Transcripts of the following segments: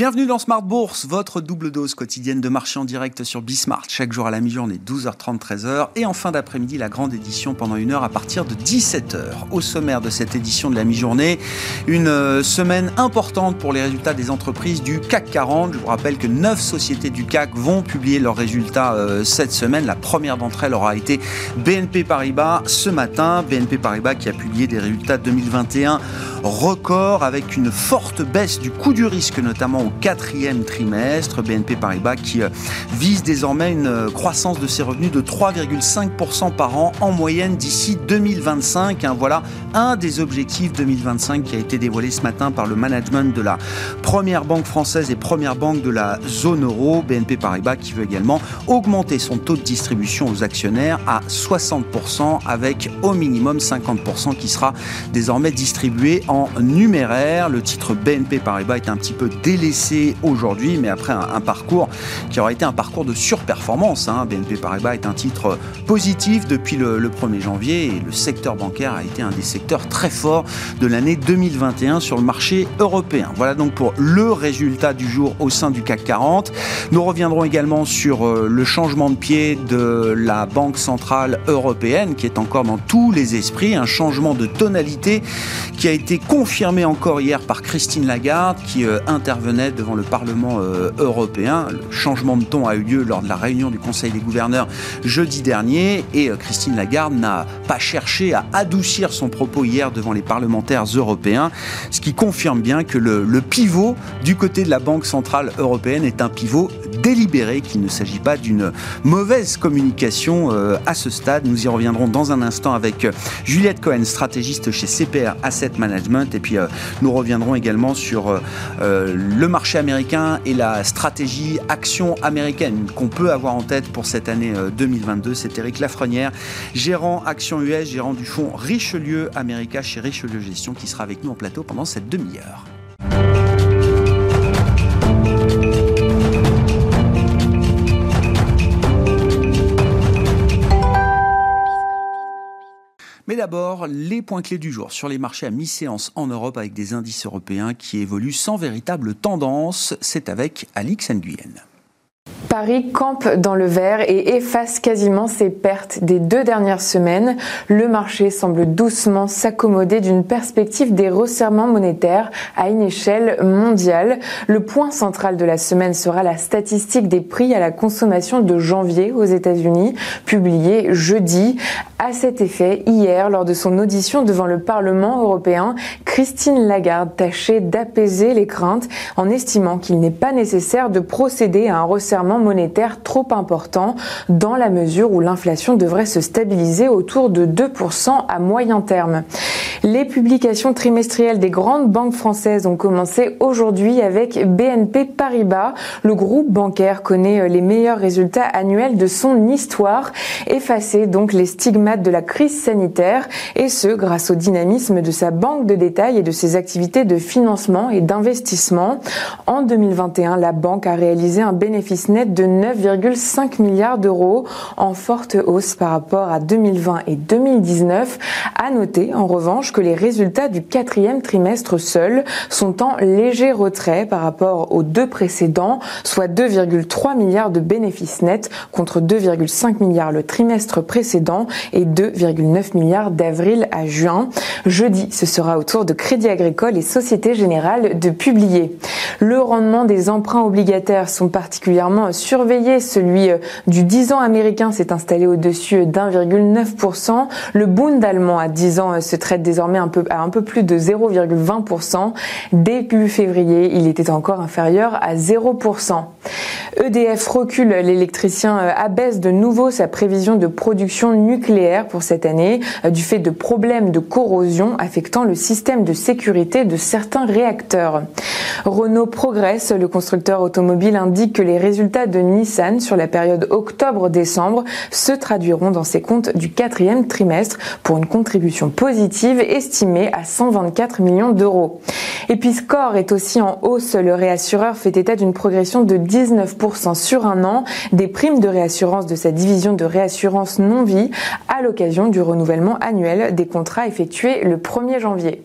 Bienvenue dans Smart Bourse, votre double dose quotidienne de marché en direct sur Bismart. Chaque jour à la mi-journée, 12h30, 13h. Et en fin d'après-midi, la grande édition pendant une heure à partir de 17h. Au sommaire de cette édition de la mi-journée, une euh, semaine importante pour les résultats des entreprises du CAC 40. Je vous rappelle que 9 sociétés du CAC vont publier leurs résultats euh, cette semaine. La première d'entre elles aura été BNP Paribas ce matin. BNP Paribas qui a publié des résultats 2021 records avec une forte baisse du coût du risque, notamment quatrième trimestre. BNP Paribas qui euh, vise désormais une euh, croissance de ses revenus de 3,5% par an en moyenne d'ici 2025. Hein, voilà un des objectifs 2025 qui a été dévoilé ce matin par le management de la première banque française et première banque de la zone euro. BNP Paribas qui veut également augmenter son taux de distribution aux actionnaires à 60% avec au minimum 50% qui sera désormais distribué en numéraire. Le titre BNP Paribas est un petit peu délaissé aujourd'hui, mais après un, parcours qui aura été un parcours de surperformance. Hein. BNP Paribas est un titre positif depuis le, 1er janvier et le secteur bancaire a été un des secteurs très forts de l'année 2021 sur le marché européen. Voilà donc pour le résultat du jour au sein du CAC 40. Nous reviendrons également sur euh, le changement de pied de la Banque centrale européenne qui est encore dans tous les esprits, un changement de tonalité qui a été confirmé encore hier par Christine Lagarde qui euh, devant le Parlement euh, européen. Le changement de ton a eu lieu lors de la réunion du Conseil des gouverneurs jeudi dernier et euh, Christine Lagarde n'a pas cherché à adoucir son propos hier devant les parlementaires européens, ce qui confirme bien que le pivot du côté de la Banque centrale européenne est un pivot délibéré, qu'il ne s'agit pas d'une mauvaise communication euh, à ce stade. Nous y reviendrons dans un instant avec Juliette Cohen, stratégiste chez CPR Asset Management, et puis nous reviendrons également sur le marché américain et la stratégie action américaine qu'on peut avoir en tête pour cette année 2022. Euh, C'est Eric Lafrenière, gérant Action US, gérant du fonds Richelieu America chez Richelieu Gestion, qui sera avec nous en plateau pendant cette demi-heure. D'abord, les points clés du jour sur les marchés à mi-séance en Europe avec des indices européens qui évoluent sans véritable tendance. C'est avec Alix Nguyen. Paris campe dans le vert et efface quasiment ses pertes des deux dernières semaines. Le marché semble doucement s'accommoder d'une perspective des resserrements monétaires à une échelle mondiale. Le point central de la semaine sera la statistique des prix à la consommation de janvier aux États-Unis, publiée jeudi. À cet effet, hier, lors de son audition devant le Parlement européen, Christine Lagarde tâchait d'apaiser les craintes en estimant qu'il n'est pas nécessaire de procéder à un resserrement monétaire trop important dans la mesure où l'inflation devrait se stabiliser autour de 2% à moyen terme. Les publications trimestrielles des grandes banques françaises ont commencé aujourd'hui avec BNP Paribas. Le groupe bancaire connaît les meilleurs résultats annuels de son histoire, effacer donc les stigmates de la crise sanitaire, et ce grâce au dynamisme de sa banque de détail et de ses activités de financement et d'investissement. En 2021, la banque a réalisé un bénéfice net de 9,5 milliards d'euros, en forte hausse par rapport à 2020 et 2019. À noter, en revanche, que les résultats du quatrième trimestre seuls sont en léger retrait par rapport aux deux précédents, soit 2,3 milliards de bénéfices nets contre 2,5 milliards le trimestre précédent et 2,9 milliards d'avril à juin. Jeudi, ce sera au tour de Crédit Agricole et Société Générale de publier. Le rendement des emprunts obligataires sont particulièrement surveillés. Celui euh, du 10 ans américain s'est installé au-dessus d'1,9%. Le Bund allemand à 10 ans euh, se traite désormais un peu, à un peu plus de 0,20%. Début février, il était encore inférieur à 0%. EDF recule, l'électricien euh, abaisse de nouveau sa prévision de production nucléaire pour cette année euh, du fait de problèmes de corrosion affectant le système de sécurité de certains réacteurs. Renault progresse. Le constructeur automobile indique que les résultats de Nissan sur la période octobre-décembre se traduiront dans ses comptes du quatrième trimestre pour une contribution positive estimée à 124 millions d'euros. Et puis Score est aussi en hausse. Le réassureur fait état d'une progression de 19% sur un an des primes de réassurance de sa division de réassurance non-vie à l'occasion du renouvellement annuel des contrats effectués le 1er janvier.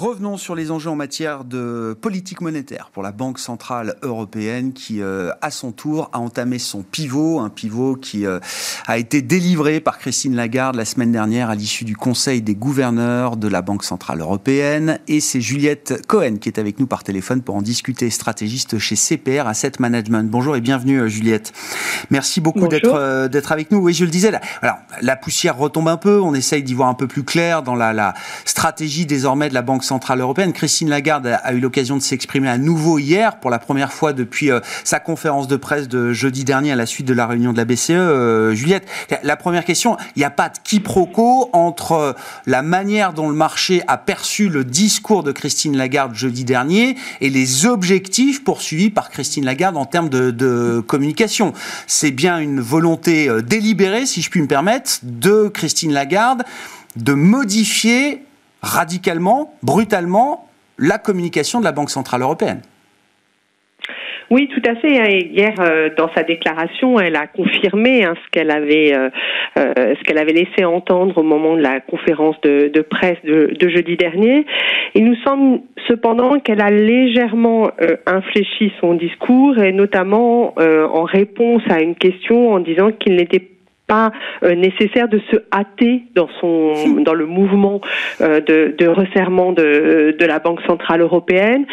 Revenons sur les enjeux en matière de politique monétaire pour la Banque centrale européenne qui, euh, à son tour, a entamé son pivot, un pivot qui euh, a été délivré par Christine Lagarde la semaine dernière à l'issue du Conseil des gouverneurs de la Banque centrale européenne. Et c'est Juliette Cohen qui est avec nous par téléphone pour en discuter, stratégiste chez CPR Asset Management. Bonjour et bienvenue euh, Juliette. Merci beaucoup d'être d'être avec nous. Oui, je le disais, la, alors, la poussière retombe un peu, on essaye d'y voir un peu plus clair dans la, la stratégie désormais de la Banque centrale européenne. Christine Lagarde a, eu l'occasion de s'exprimer à nouveau hier, pour la première fois depuis euh, sa conférence de presse de jeudi dernier à la suite de la réunion de la BCE. Euh, Juliette, la première question, il n'y a pas de quiproquo entre euh, la manière dont le marché a perçu le discours de Christine Lagarde jeudi dernier et les objectifs poursuivis par Christine Lagarde en termes de communication. C'est bien une volonté délibérée, si je puis me permettre, de Christine Lagarde de modifier radicalement, brutalement, la communication de la Banque Centrale Européenne. Oui, tout à fait. Hein. Hier, euh, dans sa déclaration, elle a confirmé hein, ce qu'elle avait, euh, euh, avait laissé entendre au moment de la conférence de, presse de, jeudi dernier. Il nous semble cependant qu'elle a légèrement infléchi son discours, et notamment en réponse à une question en disant qu'il n'était pas euh, nécessaire de se hâter dans son dans le mouvement euh, de, de, resserrement de, de la Banque centrale européenne.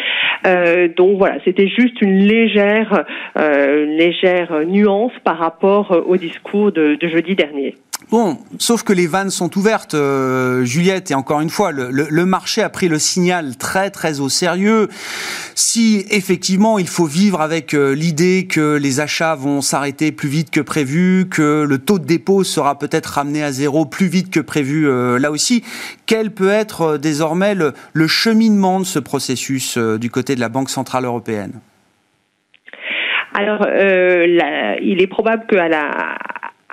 Euh, donc voilà, c'était juste une légère une légère nuance par rapport au discours de, de jeudi dernier. Bon, sauf que les vannes sont ouvertes, euh, Juliette, et encore une fois, le, marché a pris le signal très très au sérieux. Si effectivement il faut vivre avec euh, l'idée que les achats vont s'arrêter plus vite que prévu, que le taux de dépôt sera peut-être ramené à zéro plus vite que prévu euh, là aussi, quel peut être désormais le, cheminement de ce processus du côté de la Banque Centrale Européenne? Alors, il est probable qu'à la,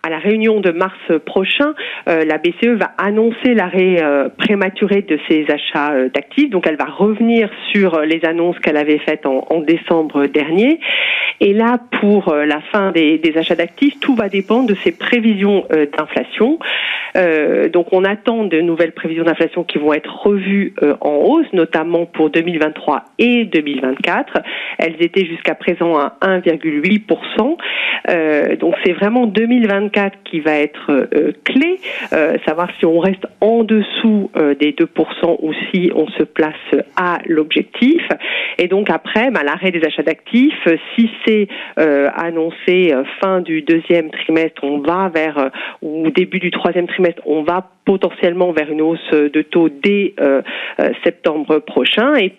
à la réunion de mars prochain, euh, la BCE va annoncer l'arrêt euh, prématuré de ses achats euh, d'actifs. Donc, elle va revenir sur les annonces qu'elle avait faites en, décembre dernier. Et là, pour la fin des, achats d'actifs, tout va dépendre de ses prévisions d'inflation. donc, on attend de nouvelles prévisions d'inflation qui vont être revues en hausse, notamment pour 2023 et 2024. Elles étaient jusqu'à présent à 1,8%. donc, c'est vraiment 2024 qui va être euh, clé, euh, savoir si on reste en dessous euh, des 2% ou si on se place à l'objectif. Et donc après, bah, l'arrêt des achats d'actifs, si c'est annoncé fin du deuxième trimestre, on va vers ou début du troisième trimestre, on va potentiellement vers une hausse de taux dès septembre prochain. Et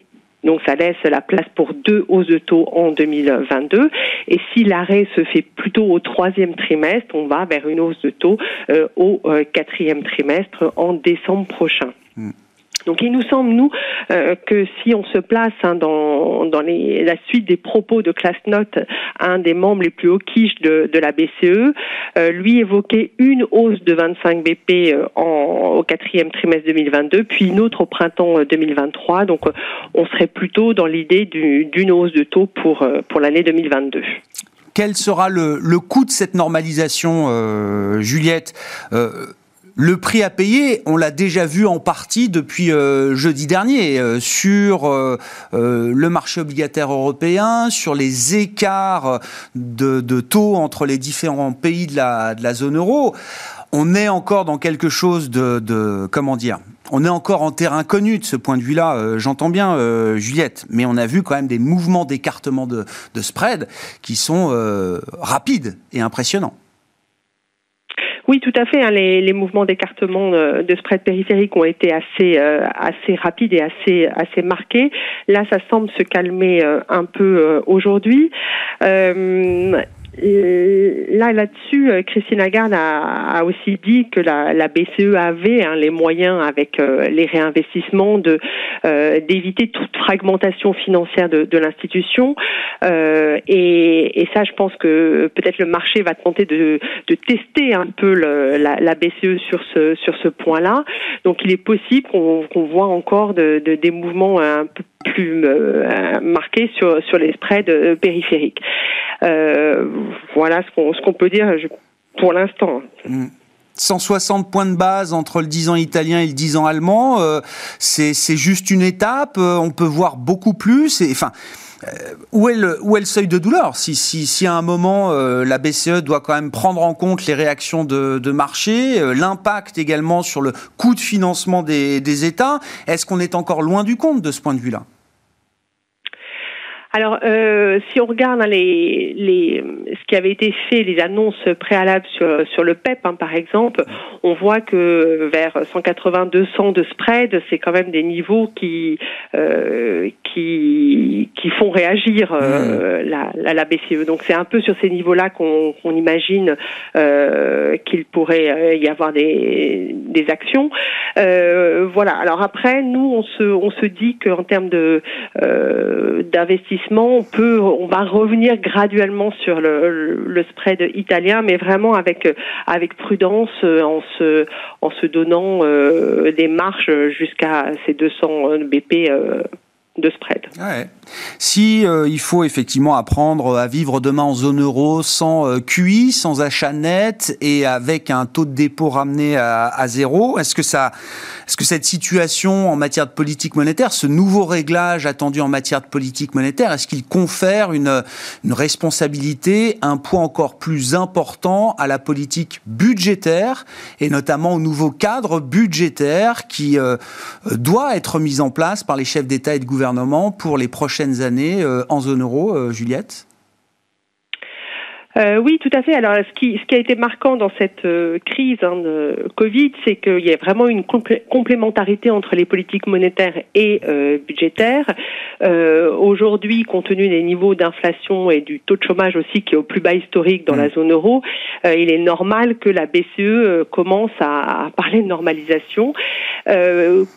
donc ça laisse la place pour deux hausses de taux en 2022. Et si l'arrêt se fait plutôt au troisième trimestre, on va vers une hausse de taux euh, au euh, quatrième trimestre en décembre prochain. Hmm. Donc il nous semble, nous, euh, que si on se place hein, dans, dans la suite des propos de Classnote, un des membres les plus hauts quiches de, de la BCE, euh, lui évoquait une hausse de 25 BP euh, au quatrième trimestre 2022, puis une autre au printemps 2023. Donc on serait plutôt dans l'idée d'une hausse de taux pour, pour l'année 2022 quel sera le, le, coût de cette normalisation, Juliette? Le prix à payer, on l'a déjà vu en partie depuis euh, jeudi dernier euh, sur euh, le marché obligataire européen, sur les écarts de, taux entre les différents pays de la, de zone euro. On est encore dans quelque chose de, comment dire on est encore en terrain connu de ce point de vue-là, j'entends bien Juliette, mais on a vu quand même des mouvements d'écartement de, de spread qui sont rapides et impressionnants. Oui, tout à fait. Hein, les, les, mouvements d'écartement euh, de spread périphérique ont été assez euh, assez rapides et assez assez marqués. Là, ça semble se calmer euh, un peu aujourd'hui. Là, là-dessus, Christine Lagarde a, aussi dit que la, BCE avait hein, les moyens, avec les réinvestissements, de d'éviter toute fragmentation financière de, l'institution. Et, ça, je pense que peut-être le marché va tenter de, tester un peu la, BCE sur ce sur ce point-là. Donc, il est possible qu'on voit encore de, des mouvements un peu plus euh, sur, sur les spreads euh, périphériques. Euh, voilà ce qu'on peut dire pour l'instant. 160 points de base entre le 10 ans italien et le 10 ans allemand, c'est juste une étape. on peut voir beaucoup plus. Enfin, euh, où, est le, où est le seuil de douleur? Si, si, si, à un moment euh, la BCE doit quand même prendre en compte les réactions de, de marché, euh, l'impact également sur le coût de financement des, des États, est-ce qu'on est encore loin du compte de ce point de vue-là? Alors, euh, si on regarde hein, les, les, ce qui avait été fait, les annonces préalables sur, sur le PEP, hein, par exemple, on voit que vers 180-200 de spread, c'est quand même des niveaux qui euh, qui, qui font réagir euh, mmh. la, la, BCE. Donc, c'est un peu sur ces niveaux-là qu'on imagine euh, qu'il pourrait y avoir des, des actions. Euh, voilà. Alors après, nous, on se on se dit qu'en termes de on peut, on va revenir graduellement sur le, spread italien, mais vraiment avec avec prudence, euh, en se en se donnant euh, des marges jusqu'à ces 200 BP de spread. Si euh, il faut effectivement apprendre à vivre demain en zone euro sans euh, QI, sans achat net et avec un taux de dépôt ramené à, zéro, est-ce que ça, est-ce que cette situation en matière de politique monétaire, ce nouveau réglage attendu en matière de politique monétaire, est-ce qu'il confère une, responsabilité, un poids encore plus important à la politique budgétaire et notamment au nouveau cadre budgétaire qui euh, doit être mis en place par les chefs d'État et de gouvernement pour les prochaines années euh, en zone euro, euh, Juliette? Euh, oui, tout à fait. Alors, ce qui, ce qui a été marquant dans cette euh, crise hein, de Covid, c'est qu'il y a vraiment une complémentarité entre les politiques monétaires et euh, budgétaires. Euh, Aujourd'hui, compte tenu des niveaux d'inflation et du taux de chômage aussi qui est au plus bas historique dans la mmh. zone euro, euh, il est normal que la BCE commence à, à parler de normalisation.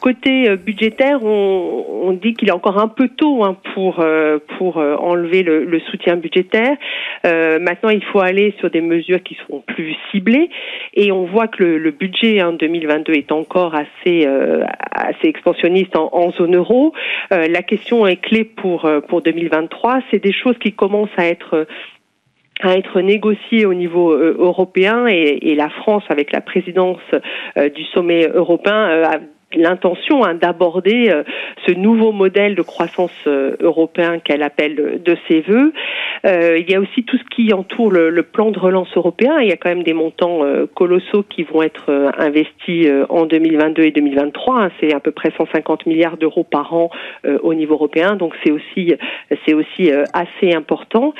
côté budgétaire, on, on dit qu'il est encore un peu tôt hein, pour pour enlever le, le soutien budgétaire. maintenant il faut aller sur des mesures qui seront plus ciblées. Et on voit que le, budget hein, 2022 est encore assez, euh, assez expansionniste en, zone euro. Euh, la question est clé pour, euh, pour 2023. C'est des choses qui commencent à être à être négociées au niveau européen et, la France, avec la présidence du sommet européen, a l'intention hein, d'aborder euh, ce nouveau modèle de croissance euh, européen qu'elle appelle de ses voeux. Euh, il y a aussi tout ce qui entoure le, plan de relance européen. Il y a quand même des montants colossaux qui vont être investis en 2022 et 2023. Hein. C'est à peu près 150 milliards d'euros par an au niveau européen. Donc c'est aussi c'est aussi assez important.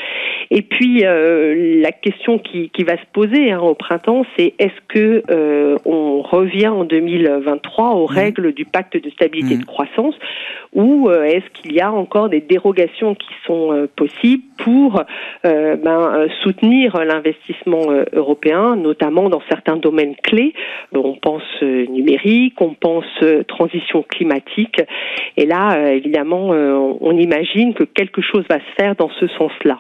Et puis la question qui, qui va se poser hein, au printemps, c'est est-ce que on revient en 2023 au règles du pacte de stabilité et de mm. croissance ou euh, est-ce qu'il y a encore des dérogations qui sont euh, possibles pour euh, ben, soutenir l'investissement européen, notamment dans certains domaines clés? On pense numérique, on pense transition climatique, et là, évidemment, on imagine que quelque chose va se faire dans ce sens-là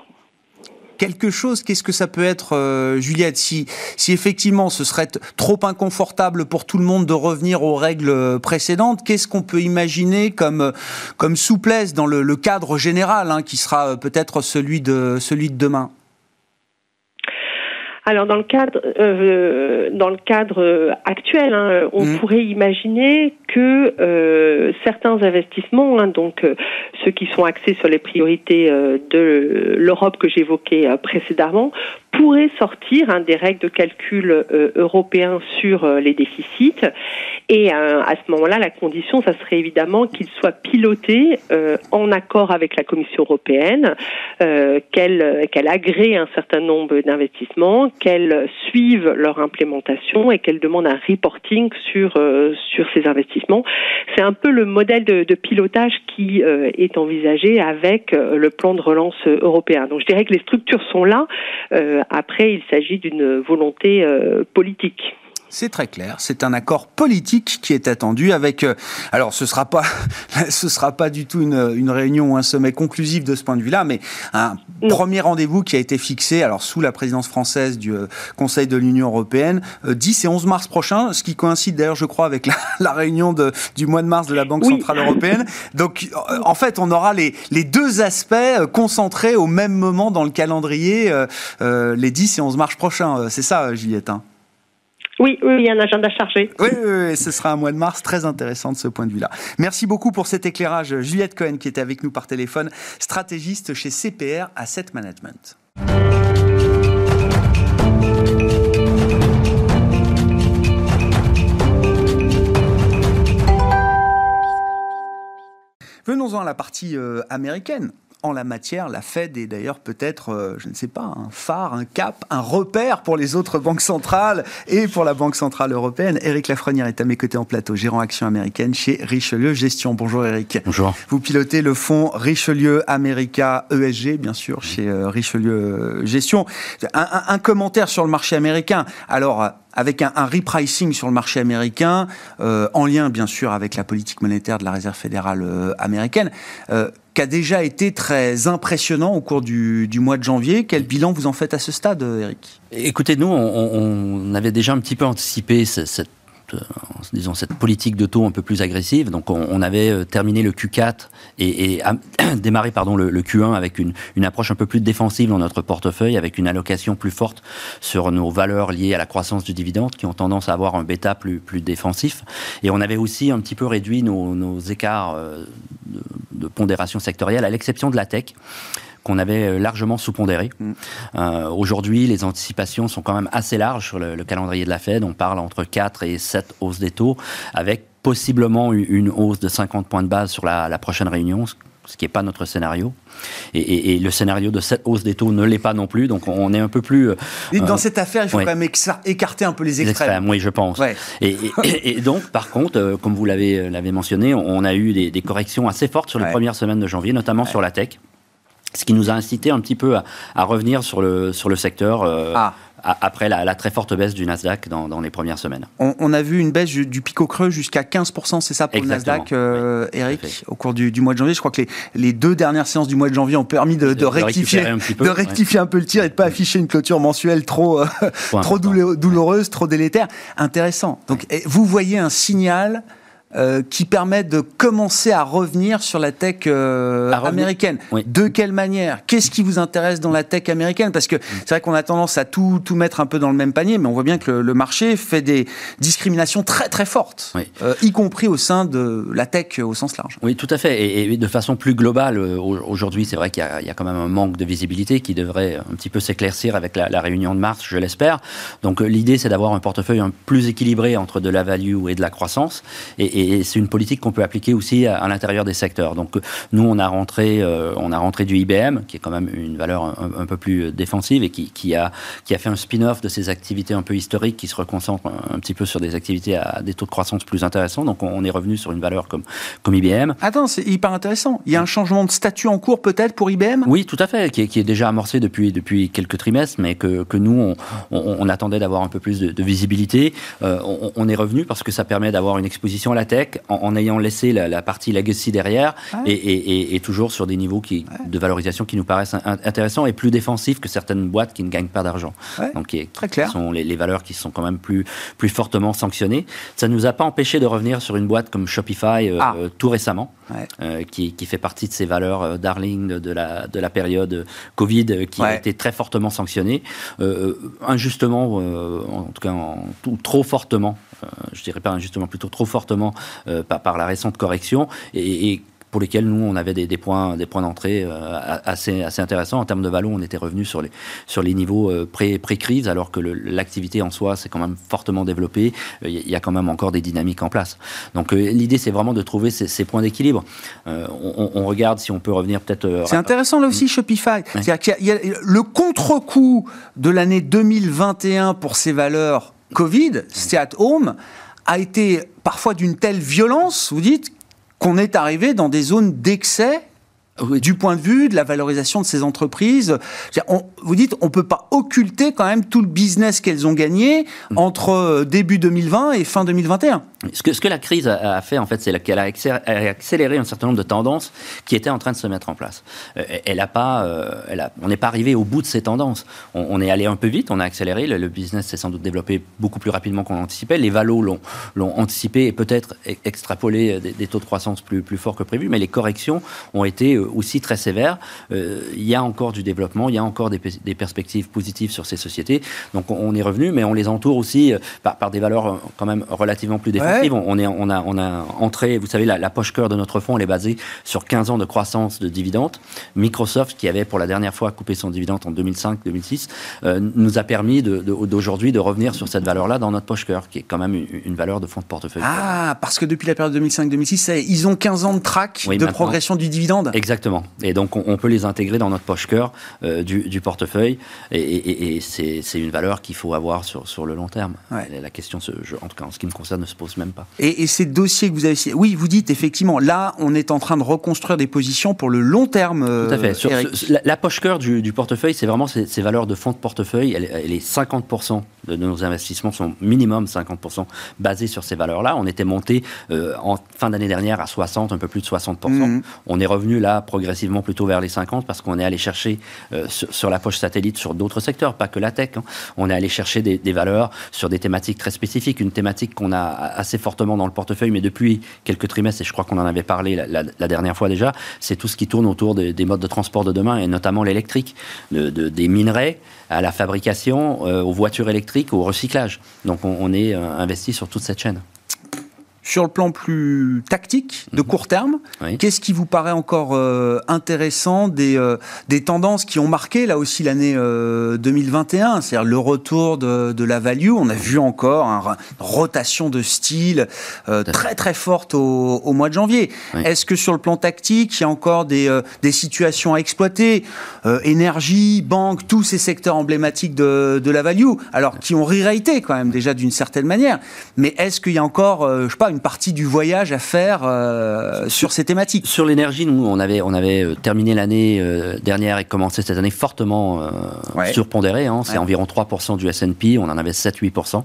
quelque chose, qu'est-ce que ça peut être, euh, Juliette si, si effectivement ce serait trop inconfortable pour tout le monde de revenir aux règles précédentes, qu'est-ce qu'on peut imaginer comme, comme souplesse dans le, cadre général, hein, qui sera peut-être celui de, celui de demain? Alors dans le cadre, euh, dans le cadre actuel, hein, on mmh. pourrait imaginer que euh, certains investissements, hein, donc euh, ceux qui sont axés sur les priorités de l'Europe que j'évoquais précédemment, pourraient sortir hein, des règles de calcul européens sur les déficits. Et à ce moment-là, la condition, ça serait évidemment qu'ils soient pilotés en accord avec la Commission européenne, qu'elle qu'elle agrée un certain nombre d'investissements qu'elles suivent leur implémentation et qu'elles demandent un reporting sur sur ces investissements. C'est un peu le modèle de, de pilotage qui est envisagé avec le plan de relance européen. Donc je dirais que les structures sont là. après, il s'agit d'une volonté politique. C'est très clair. C'est un accord politique qui est attendu avec. Euh, alors, ce sera pas, ce sera pas du tout une, une, réunion ou un sommet conclusif de ce point de vue-là, mais un premier rendez-vous qui a été fixé, alors sous la présidence française du euh, Conseil de l'Union européenne, 10 euh, et 11 mars prochain, ce qui coïncide d'ailleurs, je crois, avec la, la, réunion de, du mois de mars de la Banque centrale européenne. Donc, en fait, on aura les, les, deux aspects concentrés au même moment dans le calendrier, euh, les 10 et 11 mars prochains. C'est ça, Juliette. Hein oui, oui, il y a un agenda chargé. Oui, oui, ce sera un mois de mars très intéressant de ce point de vue-là. Merci beaucoup pour cet éclairage. Juliette Cohen qui était avec nous par téléphone, stratégiste chez CPR Asset Management. Venons-en à la partie euh, américaine en la matière, la Fed est d'ailleurs peut-être, euh, je ne sais pas, un phare, un cap, un repère pour les autres banques centrales et pour la Banque Centrale Européenne. Éric Lafrenière est à mes côtés en plateau, gérant action américaine chez Richelieu Gestion. Bonjour Éric. Bonjour. Vous pilotez le fonds Richelieu America ESG, bien sûr, chez euh, Richelieu Gestion. Un, commentaire sur le marché américain. Alors, avec un, repricing sur le marché américain, euh, en lien bien sûr avec la politique monétaire de la Réserve fédérale américaine qui a déjà été très impressionnant au cours du, mois de janvier. Quel bilan vous en faites à ce stade, Eric? Écoutez, nous, on, avait déjà un petit peu anticipé cette euh, disons, cette politique de taux un peu plus agressive. Donc, on, avait euh, terminé le Q4 et, démarré pardon, le, Q1 avec une, approche un peu plus défensive dans notre portefeuille, avec une allocation plus forte sur nos valeurs liées à la croissance du dividende, qui ont tendance à avoir un bêta plus, plus défensif. Et on avait aussi un petit peu réduit nos, écarts euh, de pondération sectorielle, à l'exception de la tech qu'on avait euh, largement sous-pondéré. Mm. Euh, aujourd'hui, les anticipations sont quand même assez larges sur le, calendrier de la Fed. On parle entre 4 et 7 hausses des taux, avec possiblement une hausse de 50 points de base sur la, prochaine réunion, ce qui n'est pas notre scénario. Et, le scénario de cette hausse des taux ne l'est pas non plus, donc on est un peu plus... Euh, dans cette affaire, il faut quand même écarter un peu les extrêmes. oui, je pense. Et, donc, par contre, comme vous l'avez mentionné, on a eu des, corrections assez fortes sur les premières semaines de janvier, notamment sur la tech ce qui nous a incité un petit peu à, revenir sur le, sur le secteur. Euh, ah. après la, très forte baisse du Nasdaq dans, les premières semaines. On, a vu une baisse du, pic au creux jusqu'à 15%, c'est ça pour le Nasdaq, euh, Eric, au cours du, mois de janvier. Je crois que les, deux dernières séances du mois de janvier ont permis de, rectifier, un, de rectifier un peu le tir et de pas afficher une clôture mensuelle trop, euh, trop douloureuse, trop délétère. Intéressant. Donc, vous voyez un signal euh, qui permettent de commencer à revenir sur la tech euh, américaine. De quelle manière? Qu'est-ce qui vous intéresse dans la tech américaine? Parce que c'est vrai qu'on a tendance à tout, tout mettre un peu dans le même panier, mais on voit bien que le, marché fait des discriminations très très fortes, euh, y compris au sein de la tech au sens large. Oui, tout à fait. Et, de façon plus globale, aujourd'hui, c'est vrai qu'il y, a quand même un manque de visibilité qui devrait un petit peu s'éclaircir avec la, réunion de mars, je l'espère. Donc l'idée, c'est d'avoir un portefeuille un plus équilibré entre de la value et de la croissance. et et, c'est une politique qu'on peut appliquer aussi à, l'intérieur des secteurs. Donc nous, on a rentré, euh, on a rentré du IBM, qui est quand même une valeur un, peu plus défensive et qui, a, qui a fait un spin-off de ses activités un peu historiques, qui se reconcentre un, petit peu sur des activités à des taux de croissance plus intéressants. Donc on est revenu sur une valeur comme, comme IBM. Attends, c'est hyper intéressant. Il y a un changement de statut en cours peut-être pour IBM Oui, tout à fait, qui est, déjà amorcé depuis, depuis quelques trimestres, mais que, que nous, on, attendait d'avoir un peu plus de, visibilité. Euh, on, on, est revenu parce que ça permet d'avoir une exposition à la tech, en, ayant laissé la, partie legacy derrière et, toujours sur des niveaux qui, de valorisation qui nous paraissent intéressants et plus défensifs que certaines boîtes qui ne gagnent pas d'argent. Donc, qui, Très clair. sont les, valeurs qui sont quand même plus, plus fortement sanctionnées. Ça ne nous a pas empêché de revenir sur une boîte comme Shopify euh, ah. tout récemment, euh, qui, fait partie de ces valeurs euh, darling de, la, de la période Covid qui a été très fortement sanctionnée, injustement, en tout cas trop fortement, je dirais pas injustement, plutôt trop fortement euh, par, la récente correction. Et, pour lesquels nous, on avait des, points, des points d'entrée assez, assez intéressants. En termes de valo, on était revenu sur les, sur les niveaux pré-crise, alors que l'activité en soi s'est quand même fortement développée. Il y a quand même encore des dynamiques en place. Donc l'idée, c'est vraiment de trouver ces, points d'équilibre. On, regarde si on peut revenir peut-être... c'est intéressant là aussi, Shopify. Il y a le contre-coup de l'année 2021 pour ces valeurs Covid, stay at home, a été parfois d'une telle violence, vous dites, qu'on est arrivé dans des zones d'excès du point de vue de la valorisation de ces entreprises. vous dites, on ne peut pas occulter quand même tout le business qu'elles ont gagné mm. entre euh, début 2020 et fin 2021. Ce que, ce que la crise a fait, en fait, c'est qu'elle a accéléré un certain nombre de tendances qui étaient en train de se mettre en place. Euh, elle a pas, euh, elle a, on n'est pas arrivé au bout de ces tendances. On, est allé un peu vite, on a accéléré. Le, business s'est sans doute développé beaucoup plus rapidement qu'on l'anticipait. Les valos l'ont anticipé et peut-être extrapolé des, taux de croissance plus, plus forts que prévu, mais les corrections ont été aussi très sévères. Euh, il y a encore du développement, il y a encore des, des perspectives positives sur ces sociétés. Donc on, est revenu, mais on les entoure aussi par, par des valeurs quand même relativement plus défensives on, est, on, a, on a entré, vous savez, la, poche cœur de notre fonds, elle est basée sur 15 ans de croissance de dividendes. Microsoft, qui avait pour la dernière fois coupé son dividende en 2005-2006, euh, nous a permis d'aujourd'hui de, revenir sur cette valeur-là dans notre poche cœur, qui est quand même une, valeur de fonds de portefeuille. Ah, parce que depuis la période 2005-2006, ils ont 15 ans de track de progression du dividende. Exactement. Et donc, on, peut les intégrer dans notre poche cœur euh, du, portefeuille. Et, c'est une valeur qu'il faut avoir sur, sur le long terme. La question, en tout cas en ce qui me concerne, ne se pose même pas. Et, ces dossiers que vous avez oui, vous dites effectivement, là, on est en train de reconstruire des positions pour le long terme. Tout à fait. Euh, la, poche cœur du, portefeuille, c'est vraiment ces, valeurs de fonds de portefeuille. Elle, est 50% de, nos investissements sont minimum 50% basés sur ces valeurs-là. On était monté euh, en fin d'année dernière à 60, un peu plus de 60%. Mmh. On est revenu là progressivement plutôt vers les 50 parce qu'on est allé chercher euh, sur, la poche satellite sur d'autres secteurs, pas que la tech. Hein. On est allé chercher des, valeurs sur des thématiques très spécifiques. Une thématique qu'on a assez fortement dans le portefeuille, mais depuis quelques trimestres, et je crois qu'on en avait parlé la, dernière fois déjà, c'est tout ce qui tourne autour des, modes de transport de demain, et notamment l'électrique, de, des minerais à la fabrication, euh, aux voitures électriques, au recyclage. Donc on, est euh, investi sur toute cette chaîne. Sur le plan plus tactique, de mhm. court terme, qu'est-ce qui vous paraît encore euh, intéressant des, euh, des tendances qui ont marqué là aussi l'année 2021, euh, c'est-à-dire le retour de, de, la value. On a vu encore une rotation de style très très forte au, au, mois de janvier. Est-ce que sur le plan tactique, il y a encore des, des situations à exploiter? Énergie, banque, tous ces secteurs emblématiques de, de la value, alors qui ont re quand même déjà d'une certaine manière. Mais est-ce qu'il y a encore, je sais pas, une partie du voyage à faire euh, sur ces thématiques. Sur l'énergie, nous, on avait, on avait euh, terminé l'année euh, dernière et commencé cette année fortement surpondéré. Hein. c'est environ 3% du S&P, on en avait 7-8%.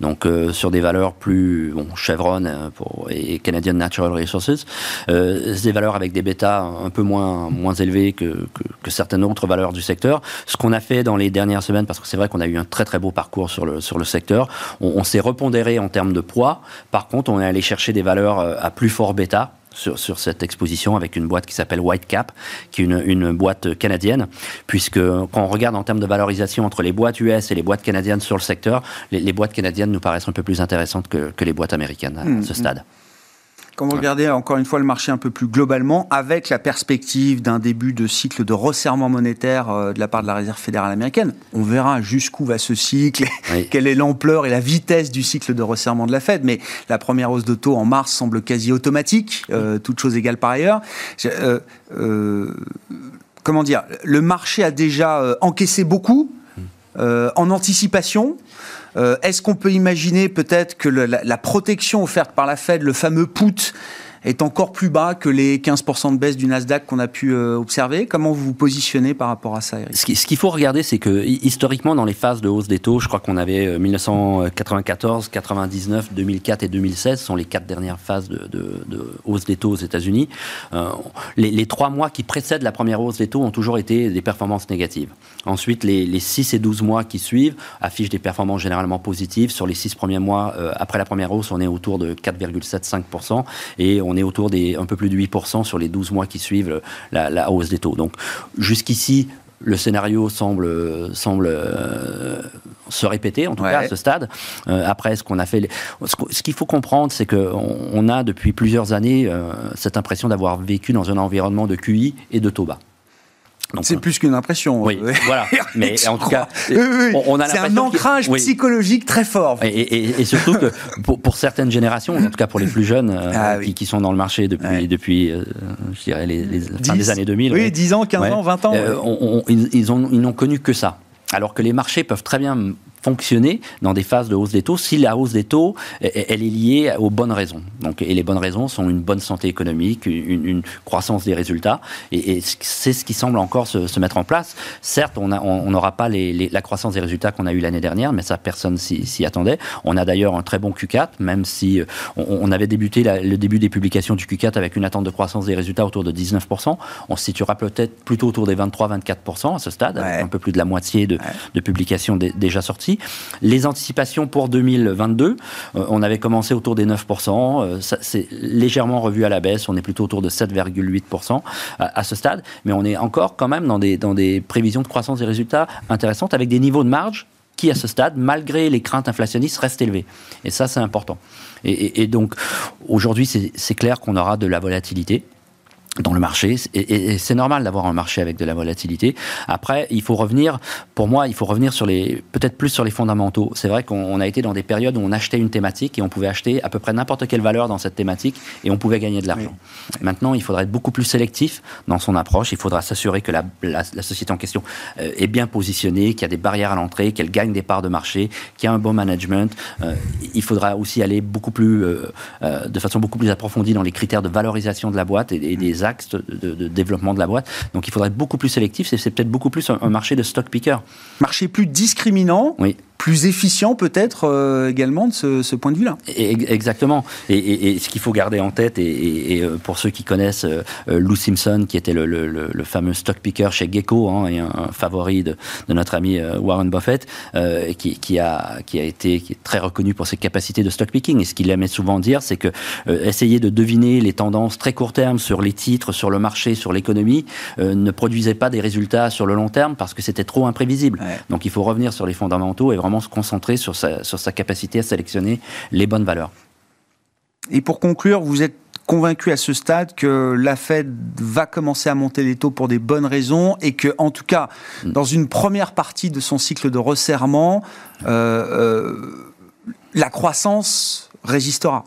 Donc sur des valeurs plus, bon, Chevron pour, et Canadian Natural Resources, des valeurs avec des bêtas un peu moins, moins élevés que, que, certaines autres valeurs du secteur. Ce qu'on a fait dans les dernières semaines, parce que c'est vrai qu'on a eu un très très beau parcours sur le, sur le secteur, on, on s'est repondéré en termes de poids. Par contre, on est allé chercher des valeurs euh, à plus fort bêta. Sur, sur, cette exposition avec une boîte qui s'appelle Whitecap, qui est une, une, boîte canadienne, puisque quand on regarde en termes de valorisation entre les boîtes US et les boîtes canadiennes sur le secteur, les, boîtes canadiennes nous paraissent un peu plus intéressantes que, que les boîtes américaines à hmm, ce stade. Hmm. Quand vous regardez encore une fois le marché un peu plus globalement, avec la perspective d'un début de cycle de resserrement monétaire euh, de la part de la Réserve fédérale américaine, on verra jusqu'où va ce cycle, quelle est l'ampleur et la vitesse du cycle de resserrement de la Fed. Mais la première hausse de taux en mars semble quasi automatique, euh, toute chose égale par ailleurs. Euh, comment dire? Le marché a déjà encaissé beaucoup en anticipation. Euh, est-ce qu'on peut imaginer peut-être que la, protection offerte par la Fed, le fameux put, est encore plus bas que les 15% de baisse du Nasdaq qu'on a pu euh, observer. Comment vous vous positionnez par rapport à ça, Eric? Ce qu'il faut regarder, c'est que historiquement, dans les phases de hausse des taux, je crois qu'on avait 1994, 99, 2004 et 2016 sont les quatre dernières phases de, hausse des taux aux États-Unis. Euh, les, trois mois qui précèdent la première hausse des taux ont toujours été des performances négatives. Ensuite, les, les 6 et 12 mois qui suivent affichent des performances généralement positives. Sur les 6 premiers mois, euh, après la première hausse, on est autour de 4,75% et on on est autour des un peu plus de 8% sur les 12 mois qui suivent la, hausse des taux. Donc jusqu'ici, le scénario semble, semble euh, se répéter, en tout cas à ce stade. Euh, après, ce qu'on a fait, ce qu'il faut comprendre, c'est qu'on on a depuis plusieurs années euh, cette impression d'avoir vécu dans un environnement de QI et de taux bas. C'est plus qu'une impression. Oui, voilà. Mais en tout cas, on, a c'est un ancrage psychologique très fort. Et, surtout que pour, certaines générations, en tout cas pour les plus jeunes ah qui, sont dans le marché depuis, depuis je dirais, les, les années 2000. Oui, 10 ans, 15 ans, 20 ans. ils, ils n'ont connu que ça. Alors que les marchés peuvent très bien fonctionner dans des phases de hausse des taux si la hausse des taux elle est liée aux bonnes raisons. Donc, et les bonnes raisons sont une bonne santé économique, une, croissance des résultats, et, c'est ce qui semble encore se, mettre en place. Certes, on n'aura pas les, la croissance des résultats qu'on a eu l'année dernière, mais ça personne s'y attendait. On a d'ailleurs un très bon Q4, même si euh, on, avait débuté le début des publications du Q4 avec une attente de croissance des résultats autour de 19%. On se situera peut-être plutôt autour des 23-24% à ce stade, un peu plus de la moitié de, de publications déjà sorties. Les anticipations pour 2022, euh, on avait commencé autour des 9%, euh, c'est légèrement revu à la baisse, on est plutôt autour de 7,8% à, ce stade, mais on est encore quand même dans des, dans des prévisions de croissance des résultats intéressantes avec des niveaux de marge qui, à ce stade, malgré les craintes inflationnistes, restent élevés. Et ça, c'est important. et donc, aujourd'hui, c'est clair qu'on aura de la volatilité dans le marché et, c'est normal d'avoir un marché avec de la volatilité. Après, il faut revenir, pour moi, il faut revenir sur les peut-être plus sur les fondamentaux. C'est vrai qu'on a été dans des périodes où on achetait une thématique et on pouvait acheter à peu près n'importe quelle valeur dans cette thématique et on pouvait gagner de l'argent. Maintenant, il faudrait être beaucoup plus sélectif dans son approche. Il faudra s'assurer que la, la, société en question euh, est bien positionnée, qu'il y a des barrières à l'entrée, qu'elle gagne des parts de marché, qu'il y a un bon management. Euh, il faudra aussi aller beaucoup plus, euh, de façon beaucoup plus approfondie dans les critères de valorisation de la boîte et, et des axes de, développement de la boîte. Donc il faudrait être beaucoup plus sélectif. C'est peut-être beaucoup plus un, marché de stock picker. Marché plus discriminant. Oui plus efficient peut-être euh, également de ce, point de vue-là. Exactement. Et, ce qu'il faut garder en tête, et, euh, pour ceux qui connaissent euh, Lou Simpson, qui était le, fameux stock picker chez Gecko, hein, et un, favori de, notre ami Warren Buffett, qui, a, qui a été qui est très reconnu pour ses capacités de stock picking. Et ce qu'il aimait souvent dire, c'est que essayer de deviner les tendances très court terme sur les titres, sur le marché, sur l'économie, ne produisait pas des résultats sur le long terme parce que c'était trop imprévisible. Donc il faut revenir sur les fondamentaux et vraiment se concentrer sur sa, sur sa capacité à sélectionner les bonnes valeurs. Et pour conclure, vous êtes convaincu à ce stade que la Fed va commencer à monter les taux pour des bonnes raisons et que, en tout cas, mm. dans une première partie de son cycle de resserrement, euh, euh, la croissance résistera?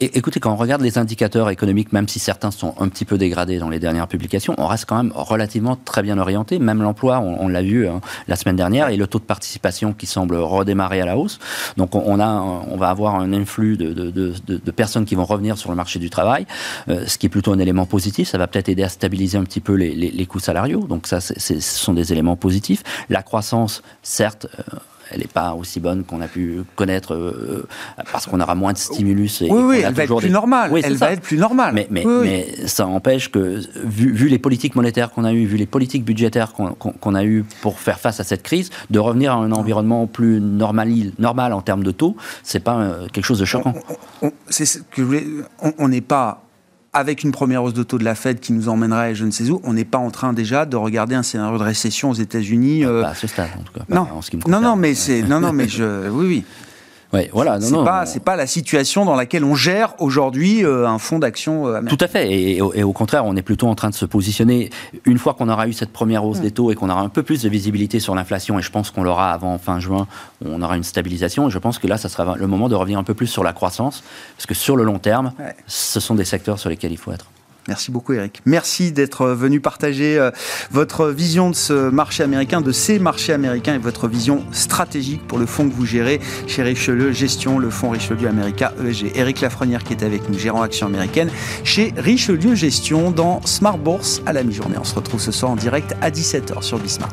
Écoutez, quand on regarde les indicateurs économiques, même si certains sont un petit peu dégradés dans les dernières publications, on reste quand même relativement très bien orienté. Même l'emploi, on, l'a vu hein, la semaine dernière, et le taux de participation qui semble redémarrer à la hausse. Donc on, a, on va avoir un influx de, de, de, de, personnes qui vont revenir sur le marché du travail, euh, ce qui est plutôt un élément positif. Ça va peut-être aider à stabiliser un petit peu les, les, les coûts salariaux. Donc ça, ce sont des éléments positifs. La croissance, certes, euh, elle n'est pas aussi bonne qu'on a pu connaître euh, parce qu'on aura moins de stimulus. Et oui, oui, elle va être plus normale. elle va être plus normale. Mais, mais, ça empêche que, vu, les politiques monétaires qu'on a eues, vu les politiques budgétaires qu'on a eues pour faire face à cette crise, de revenir à un environnement plus normal, normal en termes de taux, c'est pas euh, quelque chose de choquant. On n'est pas avec une première hausse de taux de la Fed qui nous emmènerait je ne sais où, on n'est pas en train déjà de regarder un scénario de récession aux États-unis. Euh... à ce stade, en tout cas. non, en ce qui me non, non, mais c'est, non, non, mais je, oui, oui. Ouais, voilà, c'est pas, c'est pas la situation dans laquelle on gère aujourd'hui euh, un fonds d'action euh, américain. Tout à fait, et, au contraire, on est plutôt en train de se positionner une fois qu'on aura eu cette première hausse mm. des taux et qu'on aura un peu plus de visibilité sur l'inflation, et je pense qu'on l'aura avant fin juin, on aura une stabilisation, et je pense que là, ça sera le moment de revenir un peu plus sur la croissance, parce que sur le long terme, ce sont des secteurs sur lesquels il faut être. Merci beaucoup Eric. Merci d'être venu partager euh, votre vision de ce marché américain, de ces marchés américains et votre vision stratégique pour le fonds que vous gérez chez Richelieu Gestion, le fonds Richelieu America ESG. Eric Lafrenière qui est avec nous, gérant action américaine chez Richelieu Gestion dans Smart Bourse à la mi-journée. On se retrouve ce soir en direct à 17h sur Bismart.